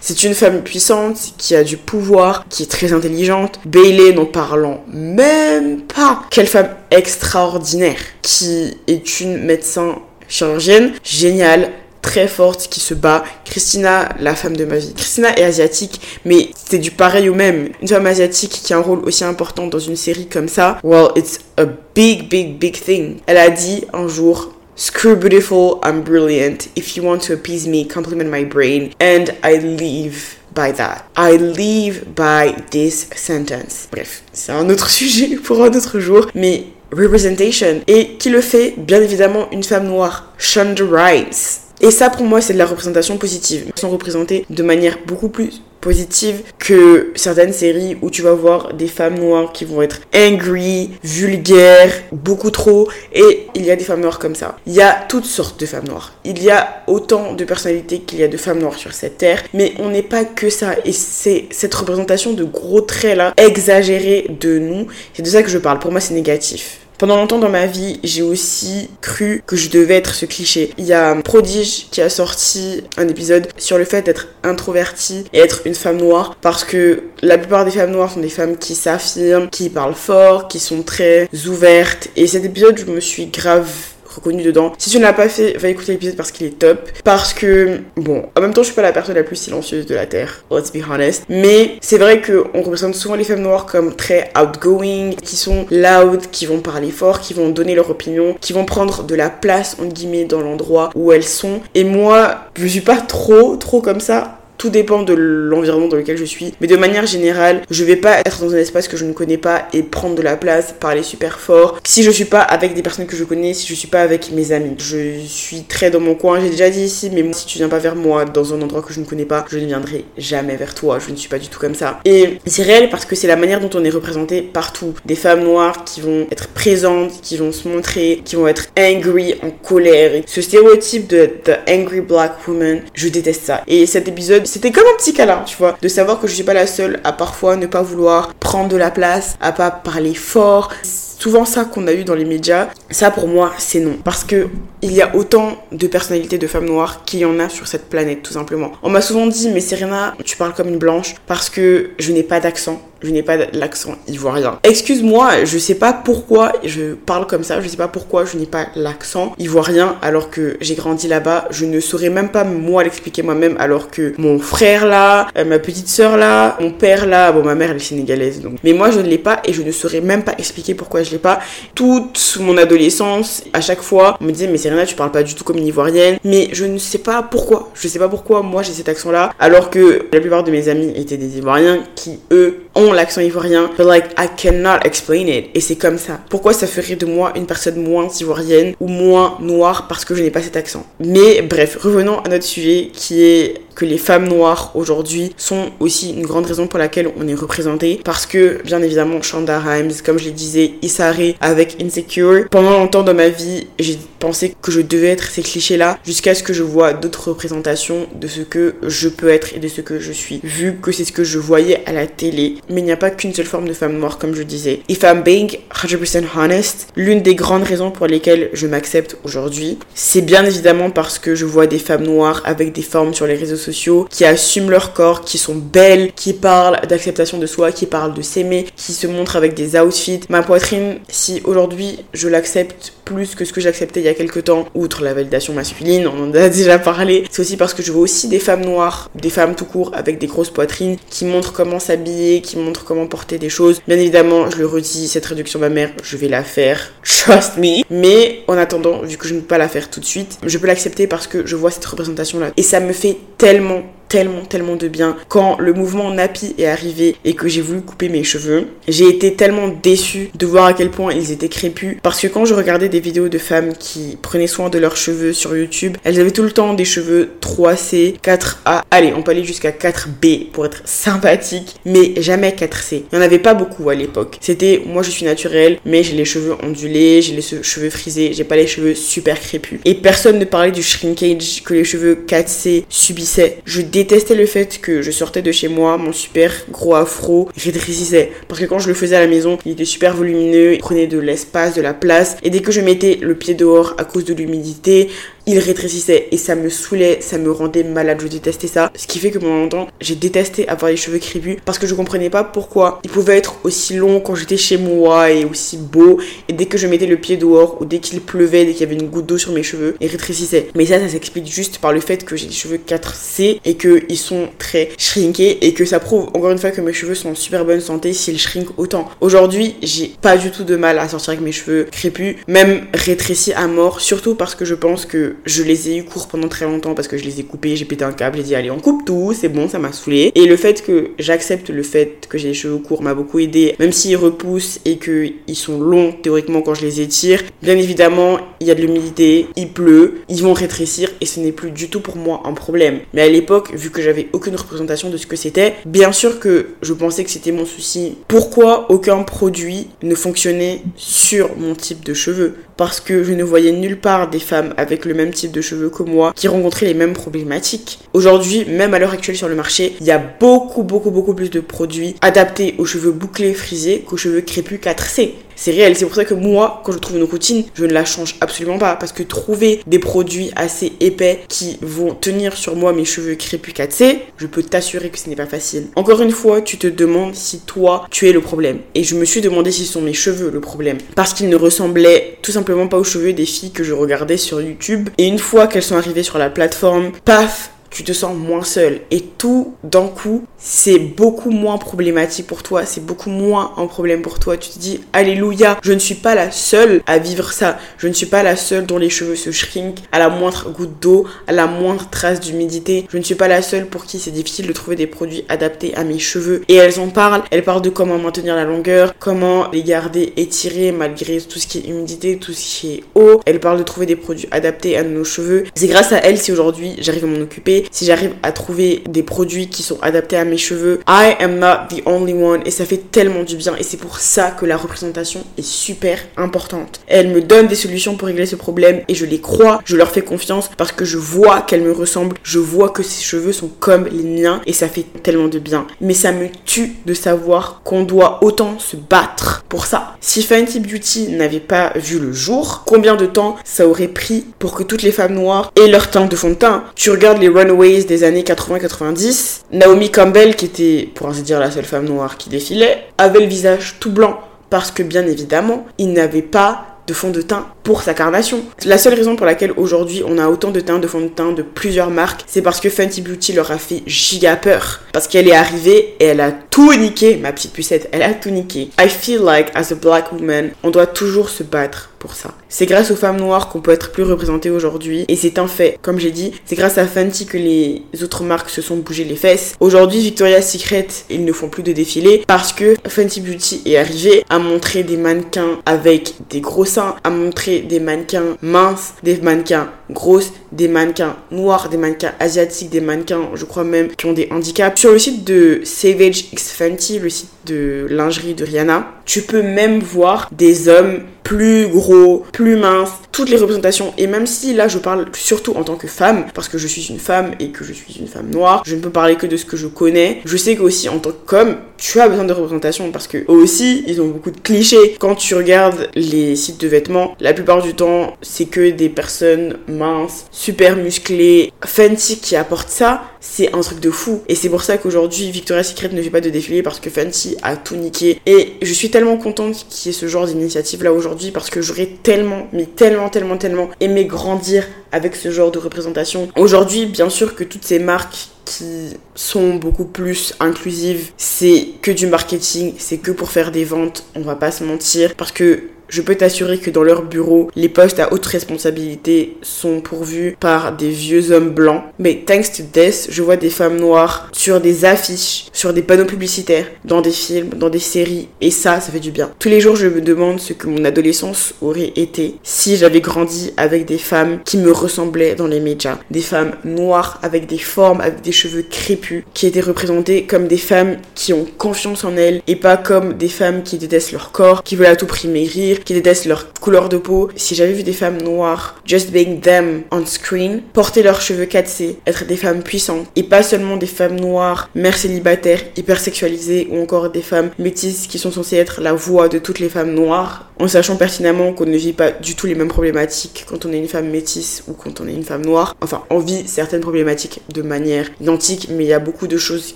C'est une femme puissante qui a du pouvoir, qui est très intelligente. Bailey, n'en parlant même pas. Quelle femme extraordinaire qui est une médecin chirurgienne géniale très forte qui se bat. Christina, la femme de ma vie. Christina est asiatique, mais c'est du pareil au même. Une femme asiatique qui a un rôle aussi important dans une série comme ça, well, it's a big, big, big thing. Elle a dit un jour, Screw beautiful, I'm brilliant. If you want to appease me, compliment my brain. And I leave by that. I leave by this sentence. Bref, c'est un autre sujet pour un autre jour, mais representation. Et qui le fait Bien évidemment, une femme noire, Shonda Rhimes. Et ça, pour moi, c'est de la représentation positive. Ils sont représentés de manière beaucoup plus positive que certaines séries où tu vas voir des femmes noires qui vont être angry, vulgaires, beaucoup trop. Et il y a des femmes noires comme ça. Il y a toutes sortes de femmes noires. Il y a autant de personnalités qu'il y a de femmes noires sur cette terre. Mais on n'est pas que ça. Et c'est cette représentation de gros traits là, exagérés de nous. C'est de ça que je parle. Pour moi, c'est négatif. Pendant longtemps dans ma vie, j'ai aussi cru que je devais être ce cliché. Il y a Prodige qui a sorti un épisode sur le fait d'être introverti et être une femme noire parce que la plupart des femmes noires sont des femmes qui s'affirment, qui parlent fort, qui sont très ouvertes. Et cet épisode, je me suis grave reconnu dedans. Si tu ne l'as pas fait, va écouter l'épisode parce qu'il est top. Parce que, bon, en même temps, je suis pas la personne la plus silencieuse de la Terre, let's be honest. Mais c'est vrai qu'on représente souvent les femmes noires comme très outgoing, qui sont loud, qui vont parler fort, qui vont donner leur opinion, qui vont prendre de la place, entre guillemets, dans l'endroit où elles sont. Et moi, je suis pas trop, trop comme ça tout dépend de l'environnement dans lequel je suis. Mais de manière générale, je vais pas être dans un espace que je ne connais pas et prendre de la place, parler super fort. Si je suis pas avec des personnes que je connais, si je suis pas avec mes amis, je suis très dans mon coin. J'ai déjà dit ici, mais si tu viens pas vers moi dans un endroit que je ne connais pas, je ne viendrai jamais vers toi. Je ne suis pas du tout comme ça. Et c'est réel parce que c'est la manière dont on est représenté partout. Des femmes noires qui vont être présentes, qui vont se montrer, qui vont être angry, en colère. ce stéréotype de the angry black woman, je déteste ça. Et cet épisode c'était comme un petit câlin, tu vois, de savoir que je suis pas la seule à parfois ne pas vouloir prendre de la place, à pas parler fort. Souvent ça qu'on a eu dans les médias, ça pour moi c'est non. Parce que il y a autant de personnalités de femmes noires qu'il y en a sur cette planète, tout simplement. On m'a souvent dit, mais Serena, tu parles comme une blanche parce que je n'ai pas d'accent je n'ai pas l'accent ivoirien. Excuse-moi, je sais pas pourquoi je parle comme ça, je sais pas pourquoi je n'ai pas l'accent ivoirien alors que j'ai grandi là-bas. Je ne saurais même pas moi l'expliquer moi-même alors que mon frère là, euh, ma petite sœur là, mon père là, bon ma mère elle est sénégalaise donc. Mais moi je ne l'ai pas et je ne saurais même pas expliquer pourquoi je l'ai pas. Toute mon adolescence, à chaque fois, on me disait mais Tu parles pas du tout comme une ivoirienne. Mais je ne sais pas pourquoi. Je sais pas pourquoi moi j'ai cet accent là alors que la plupart de mes amis étaient des ivoiriens qui eux ont l'accent ivoirien, but like I cannot explain it. Et c'est comme ça. Pourquoi ça ferait de moi une personne moins ivoirienne ou moins noire parce que je n'ai pas cet accent? Mais bref, revenons à notre sujet qui est que les femmes noires aujourd'hui sont aussi une grande raison pour laquelle on est représenté parce que bien évidemment Shonda Rhimes, comme je le disais, Issa avec Insecure. Pendant longtemps dans ma vie, j'ai pensé que je devais être ces clichés-là jusqu'à ce que je vois d'autres représentations de ce que je peux être et de ce que je suis, vu que c'est ce que je voyais à la télé. Mais il n'y a pas qu'une seule forme de femme noire, comme je disais. If I'm being 100% honest, l'une des grandes raisons pour lesquelles je m'accepte aujourd'hui, c'est bien évidemment parce que je vois des femmes noires avec des formes sur les réseaux sociaux qui assument leur corps, qui sont belles, qui parlent d'acceptation de soi, qui parlent de s'aimer, qui se montrent avec des outfits. Ma poitrine, si aujourd'hui je l'accepte plus que ce que j'acceptais il y a quelques temps, outre la validation masculine, on en a déjà parlé, c'est aussi parce que je vois aussi des femmes noires, des femmes tout court avec des grosses poitrines, qui montrent comment s'habiller, qui montrent comment porter des choses. Bien évidemment, je le redis, cette réduction mammaire, je vais la faire, trust me. Mais en attendant, vu que je ne peux pas la faire tout de suite, je peux l'accepter parce que je vois cette représentation là. Et ça me fait tellement tellement, tellement de bien. Quand le mouvement Nappy est arrivé et que j'ai voulu couper mes cheveux, j'ai été tellement déçue de voir à quel point ils étaient crépus. Parce que quand je regardais des vidéos de femmes qui prenaient soin de leurs cheveux sur YouTube, elles avaient tout le temps des cheveux 3C, 4A. Allez, on peut aller jusqu'à 4B pour être sympathique, mais jamais 4C. Il n'y en avait pas beaucoup à l'époque. C'était, moi je suis naturelle, mais j'ai les cheveux ondulés, j'ai les cheveux frisés, j'ai pas les cheveux super crépus. Et personne ne parlait du shrinkage que les cheveux 4C subissaient. Je détestais le fait que je sortais de chez moi, mon super gros afro rétrécissait. Parce que quand je le faisais à la maison, il était super volumineux, il prenait de l'espace, de la place. Et dès que je mettais le pied dehors à cause de l'humidité, il rétrécissait et ça me saoulait, ça me rendait malade, je détestais ça. Ce qui fait que pendant longtemps, j'ai détesté avoir les cheveux crépus parce que je comprenais pas pourquoi ils pouvaient être aussi longs quand j'étais chez moi et aussi beaux. Et dès que je mettais le pied dehors ou dès qu'il pleuvait, dès qu'il y avait une goutte d'eau sur mes cheveux, ils rétrécissaient. Mais ça, ça s'explique juste par le fait que j'ai des cheveux 4C et qu'ils sont très shrinkés et que ça prouve encore une fois que mes cheveux sont en super bonne santé s'ils shrink autant. Aujourd'hui, j'ai pas du tout de mal à sortir avec mes cheveux crépus, même rétrécis à mort, surtout parce que je pense que je les ai eu courts pendant très longtemps parce que je les ai coupés, j'ai pété un câble, j'ai dit allez on coupe tout, c'est bon, ça m'a saoulé. Et le fait que j'accepte le fait que j'ai les cheveux courts m'a beaucoup aidé, même s'ils repoussent et qu'ils sont longs théoriquement quand je les étire. Bien évidemment, il y a de l'humidité, il pleut, ils vont rétrécir et ce n'est plus du tout pour moi un problème. Mais à l'époque, vu que j'avais aucune représentation de ce que c'était, bien sûr que je pensais que c'était mon souci. Pourquoi aucun produit ne fonctionnait sur mon type de cheveux? Parce que je ne voyais nulle part des femmes avec le même type de cheveux que moi qui rencontraient les mêmes problématiques. Aujourd'hui, même à l'heure actuelle sur le marché, il y a beaucoup, beaucoup, beaucoup plus de produits adaptés aux cheveux bouclés frisés qu'aux cheveux crépus 4C. C'est réel, c'est pour ça que moi, quand je trouve une routine, je ne la change absolument pas. Parce que trouver des produits assez épais qui vont tenir sur moi mes cheveux crépus 4C, je peux t'assurer que ce n'est pas facile. Encore une fois, tu te demandes si toi, tu es le problème. Et je me suis demandé si ce sont mes cheveux le problème. Parce qu'ils ne ressemblaient tout simplement pas aux cheveux des filles que je regardais sur YouTube. Et une fois qu'elles sont arrivées sur la plateforme, paf, tu te sens moins seul. Et tout d'un coup, c'est beaucoup moins problématique pour toi, c'est beaucoup moins un problème pour toi. Tu te dis, Alléluia, je ne suis pas la seule à vivre ça. Je ne suis pas la seule dont les cheveux se shrink à la moindre goutte d'eau, à la moindre trace d'humidité. Je ne suis pas la seule pour qui c'est difficile de trouver des produits adaptés à mes cheveux. Et elles en parlent. Elles parlent de comment maintenir la longueur, comment les garder étirés malgré tout ce qui est humidité, tout ce qui est eau. Elles parlent de trouver des produits adaptés à nos cheveux. C'est grâce à elles si aujourd'hui j'arrive à m'en occuper si j'arrive à trouver des produits qui sont adaptés à mes cheveux. I am not the only one et ça fait tellement du bien et c'est pour ça que la représentation est super importante. Elle me donne des solutions pour régler ce problème et je les crois, je leur fais confiance parce que je vois qu'elles me ressemblent, je vois que ses cheveux sont comme les miens et ça fait tellement de bien. Mais ça me tue de savoir qu'on doit autant se battre pour ça. Si Fenty Beauty n'avait pas vu le jour, combien de temps ça aurait pris pour que toutes les femmes noires aient leur teint de fond de teint? Tu regardes les Runaways des années 80-90, Naomi Campbell, qui était pour ainsi dire la seule femme noire qui défilait, avait le visage tout blanc parce que bien évidemment, il n'avait pas de fond de teint pour sa carnation. La seule raison pour laquelle aujourd'hui on a autant de teint de fond de teint de plusieurs marques, c'est parce que Fenty Beauty leur a fait giga peur. Parce qu'elle est arrivée et elle a tout niqué, ma petite pucette, elle a tout niqué. I feel like as a black woman, on doit toujours se battre pour ça. C'est grâce aux femmes noires qu'on peut être plus représentées aujourd'hui et c'est un fait. Comme j'ai dit, c'est grâce à Fenty que les autres marques se sont bougées les fesses. Aujourd'hui, Victoria's Secret, ils ne font plus de défilés parce que Fenty Beauty est arrivé à montrer des mannequins avec des gros seins, à montrer des mannequins minces, des mannequins grosses, des mannequins noirs, des mannequins asiatiques, des mannequins, je crois même, qui ont des handicaps. Sur le site de Savage X Fenty, le site de lingerie de Rihanna, tu peux même voir des hommes plus gros, plus minces, toutes les représentations. Et même si là je parle surtout en tant que femme, parce que je suis une femme et que je suis une femme noire, je ne peux parler que de ce que je connais. Je sais qu'aussi en tant qu'homme, tu as besoin de représentation parce que aussi, ils ont beaucoup de clichés. Quand tu regardes les sites de vêtements, la plupart du temps, c'est que des personnes minces, super musclées, fancy qui apportent ça. C'est un truc de fou. Et c'est pour ça qu'aujourd'hui, Victoria's Secret ne fait pas de défilé parce que Fancy a tout niqué. Et je suis tellement contente qu'il y ait ce genre d'initiative là aujourd'hui parce que j'aurais tellement, mais tellement, tellement, tellement aimé grandir avec ce genre de représentation. Aujourd'hui, bien sûr que toutes ces marques qui sont beaucoup plus inclusives, c'est que du marketing, c'est que pour faire des ventes, on va pas se mentir, parce que je peux t'assurer que dans leur bureau, les postes à haute responsabilité sont pourvus par des vieux hommes blancs. Mais thanks to this, je vois des femmes noires sur des affiches, sur des panneaux publicitaires, dans des films, dans des séries. Et ça, ça fait du bien. Tous les jours, je me demande ce que mon adolescence aurait été si j'avais grandi avec des femmes qui me ressemblaient dans les médias. Des femmes noires avec des formes, avec des cheveux crépus, qui étaient représentées comme des femmes qui ont confiance en elles et pas comme des femmes qui détestent leur corps, qui veulent à tout prix maigrir qui détestent leur couleur de peau. Si j'avais vu des femmes noires, just being them on screen, porter leurs cheveux cassés, être des femmes puissantes, et pas seulement des femmes noires, mères célibataires, hyper sexualisées, ou encore des femmes métisses qui sont censées être la voix de toutes les femmes noires, en sachant pertinemment qu'on ne vit pas du tout les mêmes problématiques quand on est une femme métisse ou quand on est une femme noire. Enfin, on vit certaines problématiques de manière identique, mais il y a beaucoup de choses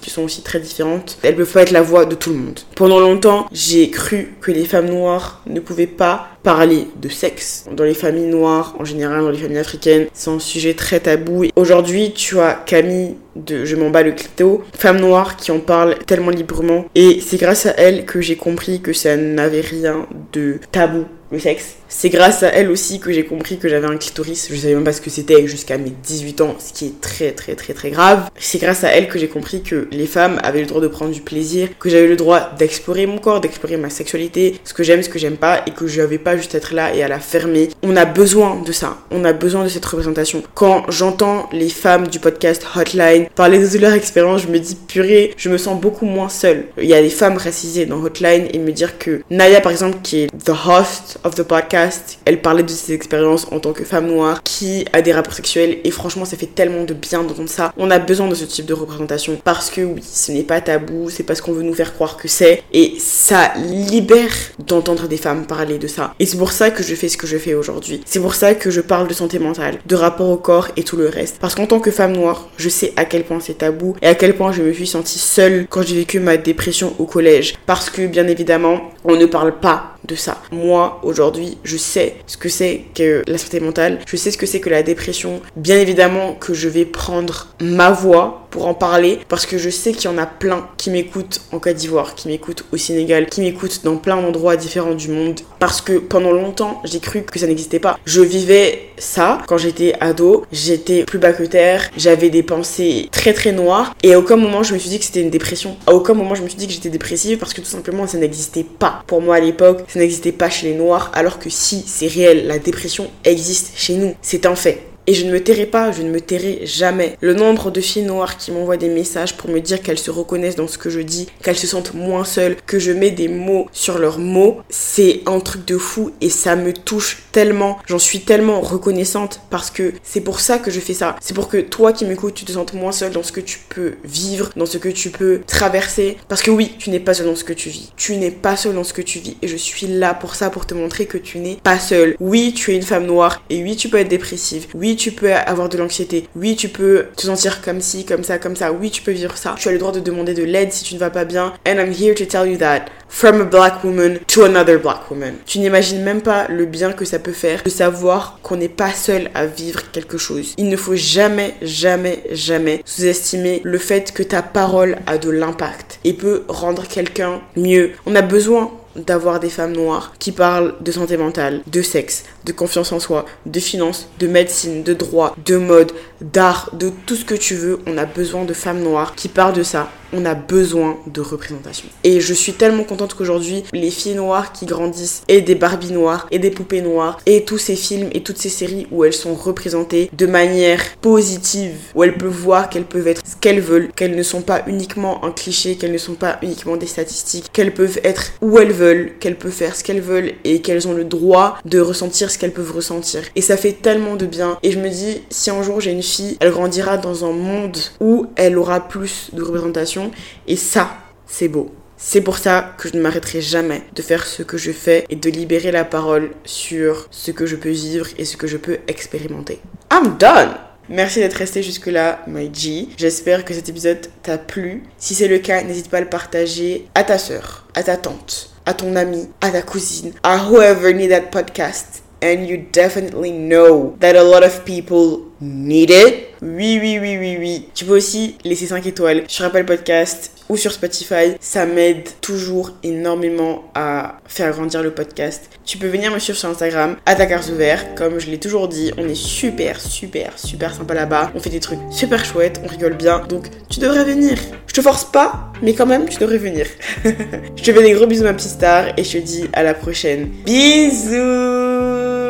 qui sont aussi très différentes. Elles peuvent pas être la voix de tout le monde. Pendant longtemps, j'ai cru que les femmes noires ne pouvaient pas parler de sexe. Dans les familles noires, en général, dans les familles africaines, c'est un sujet très tabou. Aujourd'hui, tu as Camille de Je m'en bats le clito, femme noire qui en parle tellement librement. Et c'est grâce à elle que j'ai compris que ça n'avait rien de tabou le sexe. C'est grâce à elle aussi que j'ai compris que j'avais un clitoris. Je savais même pas ce que c'était jusqu'à mes 18 ans, ce qui est très très très très grave. C'est grâce à elle que j'ai compris que les femmes avaient le droit de prendre du plaisir, que j'avais le droit d'explorer mon corps, d'explorer ma sexualité, ce que j'aime, ce que j'aime pas, et que je n'avais pas juste être là et à la fermer. On a besoin de ça. On a besoin de cette représentation. Quand j'entends les femmes du podcast Hotline parler de leur expérience, je me dis purée, je me sens beaucoup moins seule. Il y a des femmes racisées dans Hotline et me dire que Naya par exemple qui est the host of the podcast. Elle parlait de ses expériences en tant que femme noire qui a des rapports sexuels et franchement ça fait tellement de bien d'entendre ça. On a besoin de ce type de représentation parce que oui, ce n'est pas tabou, c'est parce qu'on veut nous faire croire que c'est et ça libère d'entendre des femmes parler de ça. Et c'est pour ça que je fais ce que je fais aujourd'hui. C'est pour ça que je parle de santé mentale, de rapport au corps et tout le reste. Parce qu'en tant que femme noire, je sais à quel point c'est tabou et à quel point je me suis sentie seule quand j'ai vécu ma dépression au collège. Parce que bien évidemment, on ne parle pas ça. Moi, aujourd'hui, je sais ce que c'est que la santé mentale, je sais ce que c'est que la dépression. Bien évidemment que je vais prendre ma voix pour en parler parce que je sais qu'il y en a plein qui m'écoutent en Côte d'Ivoire, qui m'écoutent au Sénégal, qui m'écoutent dans plein d'endroits différents du monde parce que pendant longtemps, j'ai cru que ça n'existait pas. Je vivais ça quand j'étais ado, j'étais plus bas que terre, j'avais des pensées très très noires et à aucun moment je me suis dit que c'était une dépression. À aucun moment je me suis dit que j'étais dépressive parce que tout simplement ça n'existait pas. Pour moi à l'époque, n'existait pas chez les noirs alors que si c'est réel, la dépression existe chez nous, c'est un fait. Et je ne me tairai pas, je ne me tairai jamais. Le nombre de filles noires qui m'envoient des messages pour me dire qu'elles se reconnaissent dans ce que je dis, qu'elles se sentent moins seules, que je mets des mots sur leurs mots, c'est un truc de fou et ça me touche tellement. J'en suis tellement reconnaissante parce que c'est pour ça que je fais ça. C'est pour que toi qui m'écoutes, tu te sentes moins seul dans ce que tu peux vivre, dans ce que tu peux traverser. Parce que oui, tu n'es pas seul dans ce que tu vis. Tu n'es pas seul dans ce que tu vis. Et je suis là pour ça, pour te montrer que tu n'es pas seul. Oui, tu es une femme noire. Et oui, tu peux être dépressive. Oui, tu peux avoir de l'anxiété. Oui, tu peux te sentir comme ci, comme ça, comme ça. Oui, tu peux vivre ça. Tu as le droit de demander de l'aide si tu ne vas pas bien. And I'm here to tell you that from a black woman to another black woman. Tu n'imagines même pas le bien que ça peut faire de savoir qu'on n'est pas seul à vivre quelque chose. Il ne faut jamais, jamais, jamais sous-estimer le fait que ta parole a de l'impact et peut rendre quelqu'un mieux. On a besoin d'avoir des femmes noires qui parlent de santé mentale, de sexe, de confiance en soi, de finances, de médecine, de droit, de mode, d'art, de tout ce que tu veux. On a besoin de femmes noires qui parlent de ça on a besoin de représentation. Et je suis tellement contente qu'aujourd'hui, les filles noires qui grandissent, et des Barbie noires, et des poupées noires, et tous ces films et toutes ces séries où elles sont représentées de manière positive, où elles peuvent voir qu'elles peuvent être ce qu'elles veulent, qu'elles ne sont pas uniquement un cliché, qu'elles ne sont pas uniquement des statistiques, qu'elles peuvent être où elles veulent, qu'elles peuvent faire ce qu'elles veulent, et qu'elles ont le droit de ressentir ce qu'elles peuvent ressentir. Et ça fait tellement de bien. Et je me dis, si un jour j'ai une fille, elle grandira dans un monde où elle aura plus de représentation et ça, c'est beau. C'est pour ça que je ne m'arrêterai jamais de faire ce que je fais et de libérer la parole sur ce que je peux vivre et ce que je peux expérimenter. I'm done! Merci d'être resté jusque-là, my G. J'espère que cet épisode t'a plu. Si c'est le cas, n'hésite pas à le partager à ta soeur, à ta tante, à ton ami, à ta cousine, à whoever need that podcast. And you definitely know that a lot of people need it. Oui, oui, oui, oui, oui. Tu peux aussi laisser 5 étoiles sur Apple Podcast ou sur Spotify. Ça m'aide toujours énormément à faire grandir le podcast. Tu peux venir me suivre sur Instagram, à ouverte. Comme je l'ai toujours dit, on est super, super, super sympa là-bas. On fait des trucs super chouettes, on rigole bien. Donc, tu devrais venir. Je te force pas, mais quand même, tu devrais venir. je te fais des gros bisous, ma petite star, et je te dis à la prochaine. Bisous